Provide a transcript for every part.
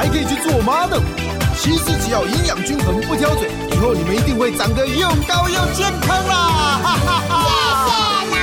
还可以去做妈呢。其实只要营养均衡，不挑嘴，以后你们一定会长得又高又健康啦！哈哈哈。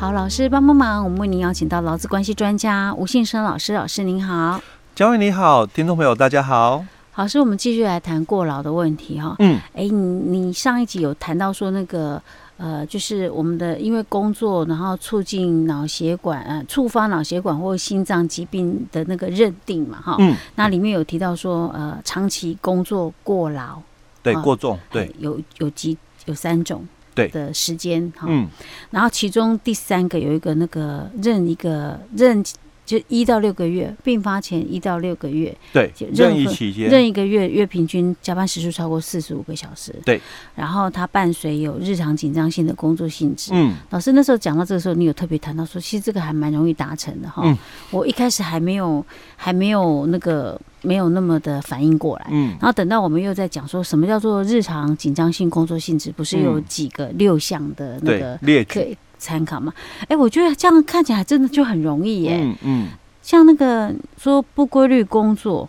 好，老师帮帮忙，我们为您邀请到劳资关系专家吴信生老师，老师您好，嘉惠你好，听众朋友大家好，老师，我们继续来谈过劳的问题哈，嗯，哎，你你上一集有谈到说那个呃，就是我们的因为工作，然后促进脑血管呃触发脑血管或心脏疾病的那个认定嘛哈，嗯，那里面有提到说呃，长期工作过劳，对，过重，对，有有几有三种。对。的时间哈，嗯，然后其中第三个有一个那个任一个任就一到六个月，并发前一到六个月，对，任意期间。任一个月月平均加班时数超过四十五个小时，对，然后它伴随有日常紧张性的工作性质，嗯，老师那时候讲到这个时候，你有特别谈到说，其实这个还蛮容易达成的哈，嗯，我一开始还没有还没有那个。没有那么的反应过来，嗯，然后等到我们又在讲说什么叫做日常紧张性工作性质，不是有几个六项的那个可以参考吗？哎，我觉得这样看起来真的就很容易耶，嗯嗯，像那个说不规律工作，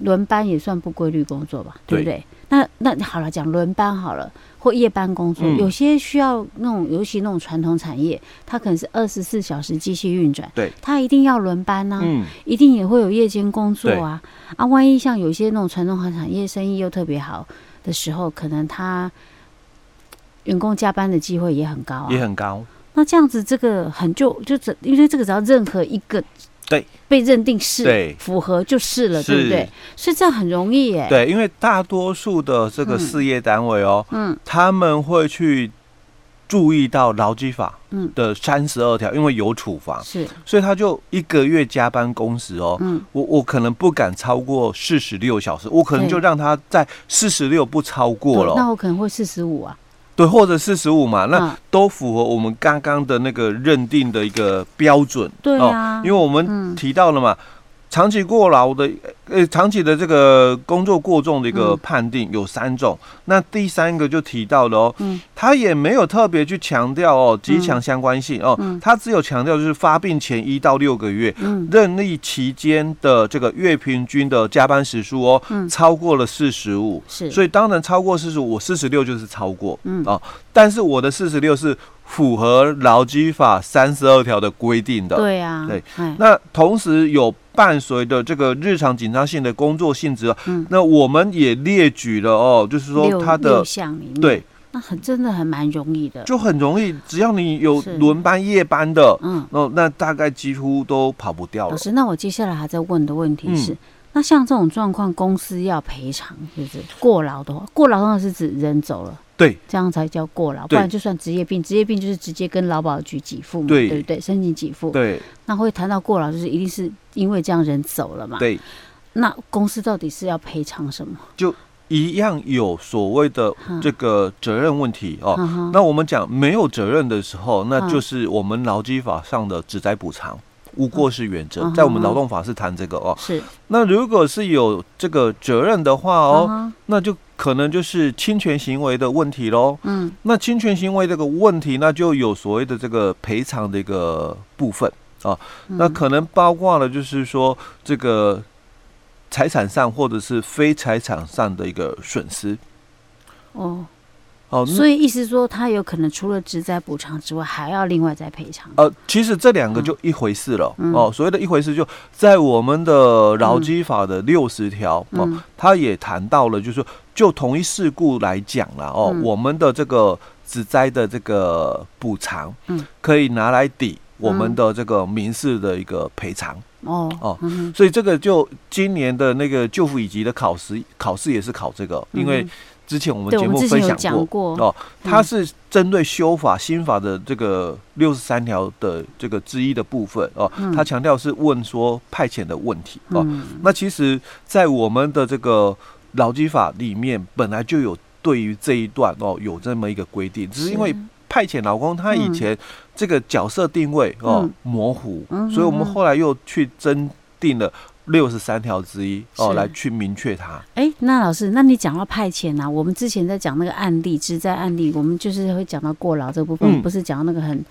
轮班也算不规律工作吧，对不对？那那好了，讲轮班好了。或夜班工作，有些需要那种，尤其那种传统产业，它可能是二十四小时机器运转，对，它一定要轮班呐，嗯，一定也会有夜间工作啊，啊，万一像有些那种传统行产业生意又特别好的时候，可能他员工加班的机会也很高啊，也很高。那这样子，这个很就就只因为这个只要任何一个。对，被认定是符合就是了，对不对？所以这样很容易耶。对，因为大多数的这个事业单位哦，嗯，他们会去注意到劳基法嗯。的三十二条，因为有处罚，是，所以他就一个月加班工时哦，嗯，我我可能不敢超过四十六小时，我可能就让他在四十六不超过了，那我可能会四十五啊。对，或者四十五嘛，那都符合我们刚刚的那个认定的一个标准。对啊，因为我们提到了嘛。长期过劳的，呃，长期的这个工作过重的一个判定有三种。嗯、那第三个就提到了哦，嗯，他也没有特别去强调哦，极强相关性哦，嗯、他只有强调就是发病前一到六个月，嗯，任力期间的这个月平均的加班时数哦，嗯，超过了四十五，是，所以当然超过四十五，我四十六就是超过，嗯。啊，但是我的四十六是。符合劳基法三十二条的规定的，对啊，对，那同时有伴随的这个日常紧张性的工作性质，嗯，那我们也列举了哦，就是说它的项，对，那很真的很蛮容易的，就很容易，只要你有轮班夜班的，嗯，哦，那大概几乎都跑不掉了。老师，那我接下来还在问的问题是，那像这种状况，公司要赔偿，是不是过劳的话，过劳当然是指人走了。对，这样才叫过劳，不然就算职业病。职业病就是直接跟劳保局给付嘛，对不对？申请给付。对，那会谈到过劳，就是一定是因为这样人走了嘛？对。那公司到底是要赔偿什么？就一样有所谓的这个责任问题哦。那我们讲没有责任的时候，那就是我们劳基法上的职灾补偿。无过失原则，在我们劳动法是谈这个哦。是。那如果是有这个责任的话哦，那就可能就是侵权行为的问题喽。嗯。那侵权行为这个问题，那就有所谓的这个赔偿的一个部分啊。那可能包括了，就是说这个财产上或者是非财产上的一个损失。哦。哦，所以意思说，他有可能除了职灾补偿之外，还要另外再赔偿。呃，其实这两个就一回事了。嗯、哦，所谓的一回事，就在我们的劳基法的六十条哦，他也谈到了，就是说，就同一事故来讲了哦，嗯、我们的这个职灾的这个补偿，嗯，可以拿来抵我们的这个民事的一个赔偿。哦哦，所以这个就今年的那个救护以及的考试，考试也是考这个，因为之前我们节目分享过哦，它是针对修法新法的这个六十三条的这个之一的部分哦，他强调是问说派遣的问题哦。那其实，在我们的这个劳基法里面，本来就有对于这一段哦有这么一个规定，只是因为派遣劳工他以前。这个角色定位哦、嗯、模糊，嗯、所以我们后来又去增定了六十三条之一哦，来去明确它。哎，那老师，那你讲到派遣啊，我们之前在讲那个案例，职灾案例，我们就是会讲到过劳这部分，嗯、不是讲到那个很。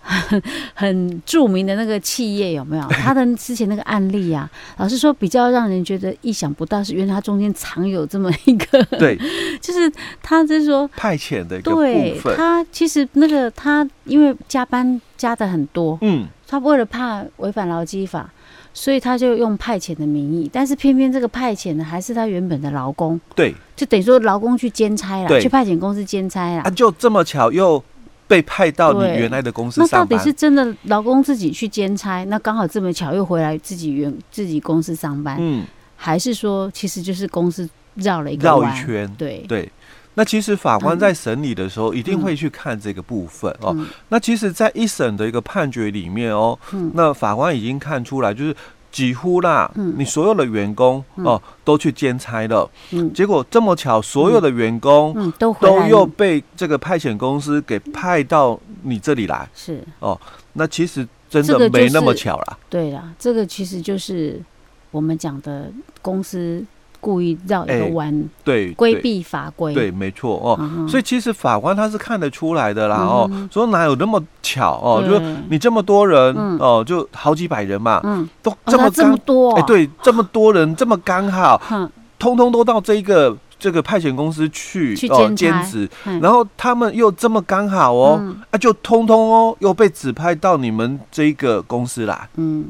很 很著名的那个企业有没有？他的之前那个案例啊，老师说比较让人觉得意想不到，是因为他中间藏有这么一个，对，就是他就是说派遣的一个部分。对，他其实那个他因为加班加的很多，嗯，他为了怕违反劳基法，所以他就用派遣的名义，但是偏偏这个派遣呢，还是他原本的劳工，对，就等于说劳工去兼差了，对。去派遣公司兼差了，啊，就这么巧又。被派到你原来的公司上班，那到底是真的劳工自己去兼差，那刚好这么巧又回来自己原自己公司上班，嗯，还是说其实就是公司绕了一个绕一圈？对。对。那其实法官在审理的时候一定会去看这个部分哦。那其实，在一审的一个判决里面哦，那法官已经看出来就是。几乎啦，你所有的员工哦都去兼差了，结果这么巧，所有的员工都都又被这个派遣公司给派到你这里来，是。哦，那其实真的没那么巧啦。对啦，这个其实就是我们讲的公司。故意绕一个弯，欸，对，规避法规，对，没错哦。Uh. 所以其实法官他是看得出来的啦哦，说哪有那么巧哦？就是你这么多人，嗯，哦，就好几百人嘛，嗯，都这么，哦，这么多，哎，欸，对，这么多人这么刚好，嗯，通通都到这一个这个派遣公司去哦兼兼职，嗯，然后他们又这么刚好哦，嗯，啊，就通通哦又被指派到你们这一个公司啦，嗯。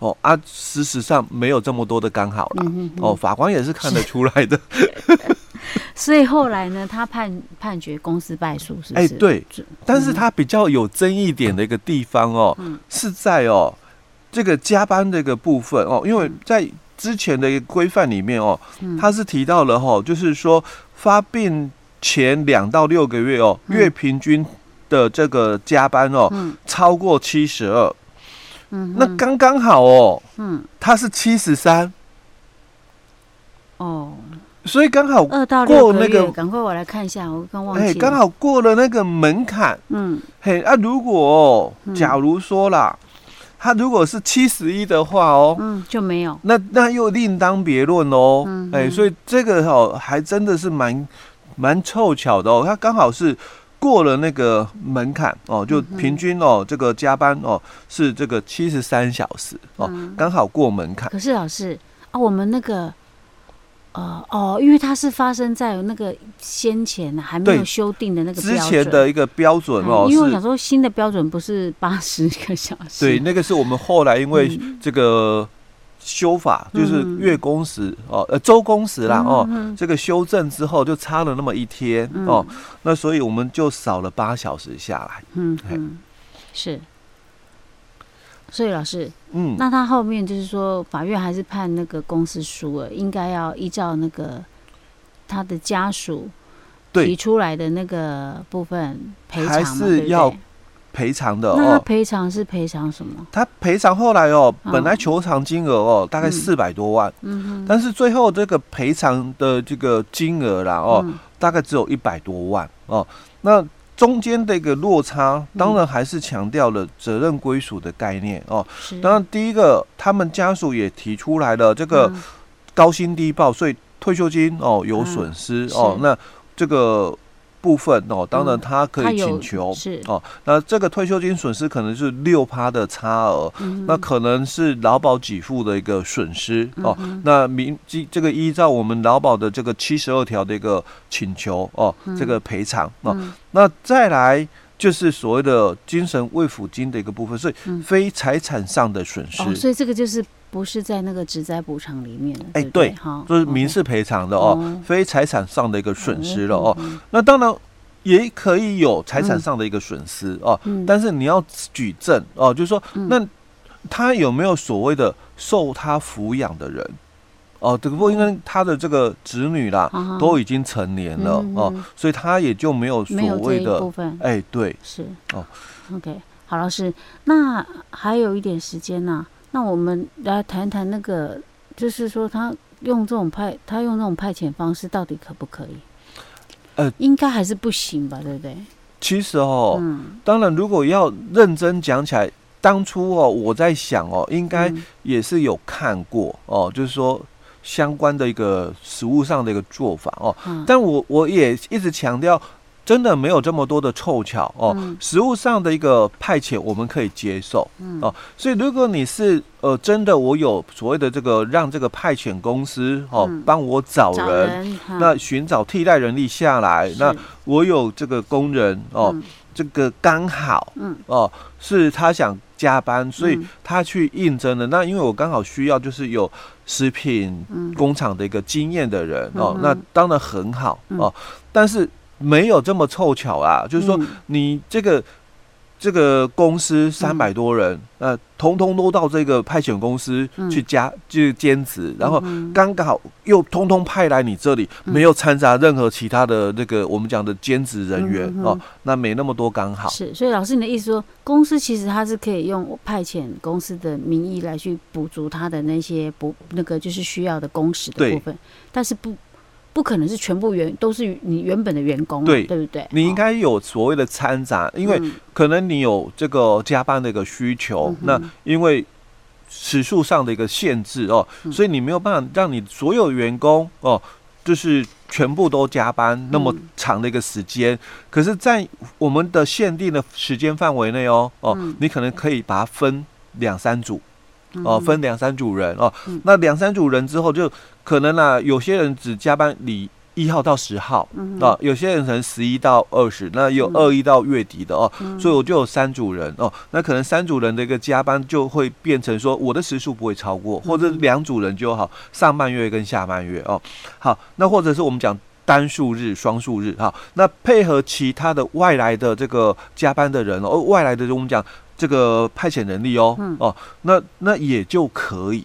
哦啊，事实上没有这么多的刚好啦。嗯、哼哼哦，法官也是看得出来的。所以后来呢，他判判决公司败诉，是不是？哎，对。但是他比较有争议点的一个地方哦，嗯、是在哦这个加班这个部分哦，因为在之前的一个规范里面哦，他是提到了哦，就是说发病前两到六个月哦，月平均的这个加班哦，嗯、超过七十二。嗯，那刚刚好哦。嗯，他是七十三。哦，所以刚好二到六个月，赶快我来看一下，我刚忘记。哎，刚好过了那个门槛。嗯，嘿，啊，如果假如说啦，他如果是七十一的话哦，嗯，就没有。那那又另当别论哦。嗯，哎，所以这个哦，还真的是蛮蛮凑巧的哦，他刚好是。过了那个门槛哦，就平均哦，这个加班哦是这个七十三小时哦，刚好过门槛。可是老师啊，我们那个呃哦，因为它是发生在那个先前还没有修订的那个之前的一个标准哦，因为我想说新的标准不是八十个小时，对，那个是我们后来因为这个。修法就是月工时哦，呃，周工时啦哦，这个修正之后就差了那么一天哦，那所以我们就少了八小时下来。嗯嗯，是。所以老师，嗯，那他后面就是说，法院还是判那个公司输了，应该要依照那个他的家属提出来的那个部分赔偿是要。赔偿的哦，赔偿是赔偿什么？他赔偿后来哦，本来求偿金额哦，大概四百多万，嗯哼，但是最后这个赔偿的这个金额啦哦，大概只有一百多万哦。那中间的一个落差，当然还是强调了责任归属的概念哦。当然，第一个他们家属也提出来了这个高薪低报，所以退休金哦有损失哦。那这个。部分哦，当然他可以请求、嗯、是哦。那这个退休金损失可能是六趴的差额，嗯、那可能是劳保给付的一个损失哦。那民这个依照我们劳保的这个七十二条的一个请求哦，嗯、这个赔偿哦。嗯、那再来就是所谓的精神慰抚金的一个部分，所以非财产上的损失、嗯哦。所以这个就是。不是在那个职灾补偿里面，哎，对，哈，就是民事赔偿的哦，非财产上的一个损失了哦。那当然也可以有财产上的一个损失哦，但是你要举证哦，就是说，那他有没有所谓的受他抚养的人？哦，只不过因为他的这个子女啦，啊、都已经成年了、嗯、哦，所以他也就没有所谓的部分。哎，对，是。哦。OK，好，老师，那还有一点时间呢、啊，那我们来谈谈那个，就是说他用这种派，他用这种派遣方式，到底可不可以？呃，应该还是不行吧，对不对？其实哦，嗯、当然，如果要认真讲起来，当初哦，我在想哦，应该也是有看过、嗯、哦，就是说。相关的一个实务上的一个做法哦，嗯、但我我也一直强调，真的没有这么多的凑巧哦。嗯、实务上的一个派遣我们可以接受，嗯、哦，所以如果你是呃真的我有所谓的这个让这个派遣公司哦帮我找人，那寻找替代人力下来，那我有这个工人哦，嗯、这个刚好嗯。哦是他想加班，所以他去应征的。嗯、那因为我刚好需要就是有。食品工厂的一个经验的人、嗯、哦，那当然很好、嗯、哦，但是没有这么凑巧啊，嗯、就是说你这个。这个公司三百多人，嗯、呃，通通都到这个派遣公司去加，嗯、就兼职，然后刚刚好又通通派来你这里，嗯、没有掺杂任何其他的那个我们讲的兼职人员、嗯、哦，那没那么多刚好。是，所以老师你的意思说，公司其实它是可以用派遣公司的名义来去补足他的那些不那个就是需要的工时的部分，但是不。不可能是全部员都是你原本的员工，对对不对？你应该有所谓的掺杂，因为可能你有这个加班的一个需求，那因为时数上的一个限制哦，所以你没有办法让你所有员工哦，就是全部都加班那么长的一个时间。可是，在我们的限定的时间范围内哦哦，你可能可以把它分两三组。哦，分两三组人哦，嗯、那两三组人之后，就可能啊，有些人只加班你一号到十号，嗯、有些人可能十一到二十，那有二一到月底的哦，嗯、所以我就有三组人哦，那可能三组人的一个加班就会变成说，我的时数不会超过，或者两组人就好，上半月跟下半月哦，好，那或者是我们讲单数日、双数日哈，那配合其他的外来的这个加班的人哦，外来的我们讲。这个派遣能力哦，嗯、哦，那那也就可以，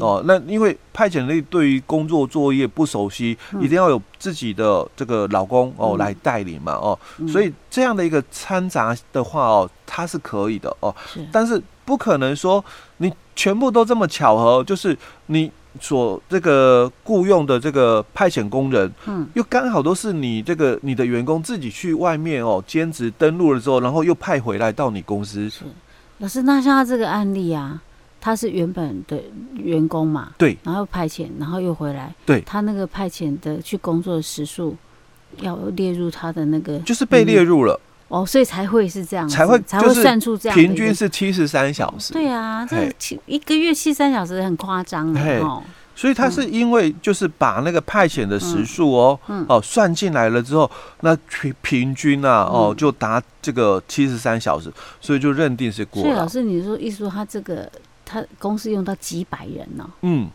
哦，那因为派遣人力对于工作作业不熟悉，嗯、一定要有自己的这个老公哦、嗯、来带领嘛，哦，嗯、所以这样的一个掺杂的话哦，它是可以的哦，是。但是不可能说你全部都这么巧合，就是你。所这个雇佣的这个派遣工人，嗯，又刚好都是你这个你的员工自己去外面哦兼职登录了之后，然后又派回来到你公司。是，老师，那像他这个案例啊，他是原本的员工嘛，对，然后派遣，然后又回来，对，他那个派遣的去工作的时数要列入他的那个，就是被列入了。哦，所以才会是这样，才会才会算出这样，平均是七十三小时。对啊，这七一个月七十三小时很夸张哦。所以他是因为就是把那个派遣的时数哦哦算进来了之后，那平平均啊哦就达这个七十三小时，所以就认定是过了。所以老师，你说意思说他这个他公司用到几百人呢？嗯，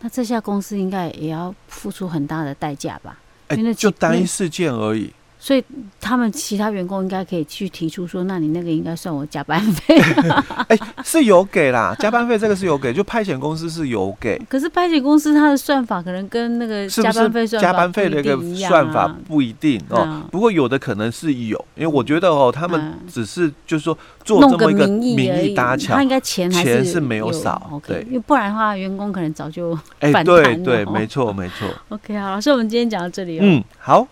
那这下公司应该也要付出很大的代价吧？哎，就单一事件而已。所以他们其他员工应该可以去提出说，那你那个应该算我加班费。哎，是有给啦，加班费这个是有给，就派遣公司是有给。可是派遣公司它的算法可能跟那个加班费算，加班费的一个算法不一定哦。不过有的可能是有，因为我觉得哦，他们只是就是说做这么一个名义搭桥，他应该钱钱是没有少，对，因为不然的话，员工可能早就哎，对对，没错没错。OK，好，老师，我们今天讲到这里哦。嗯，好。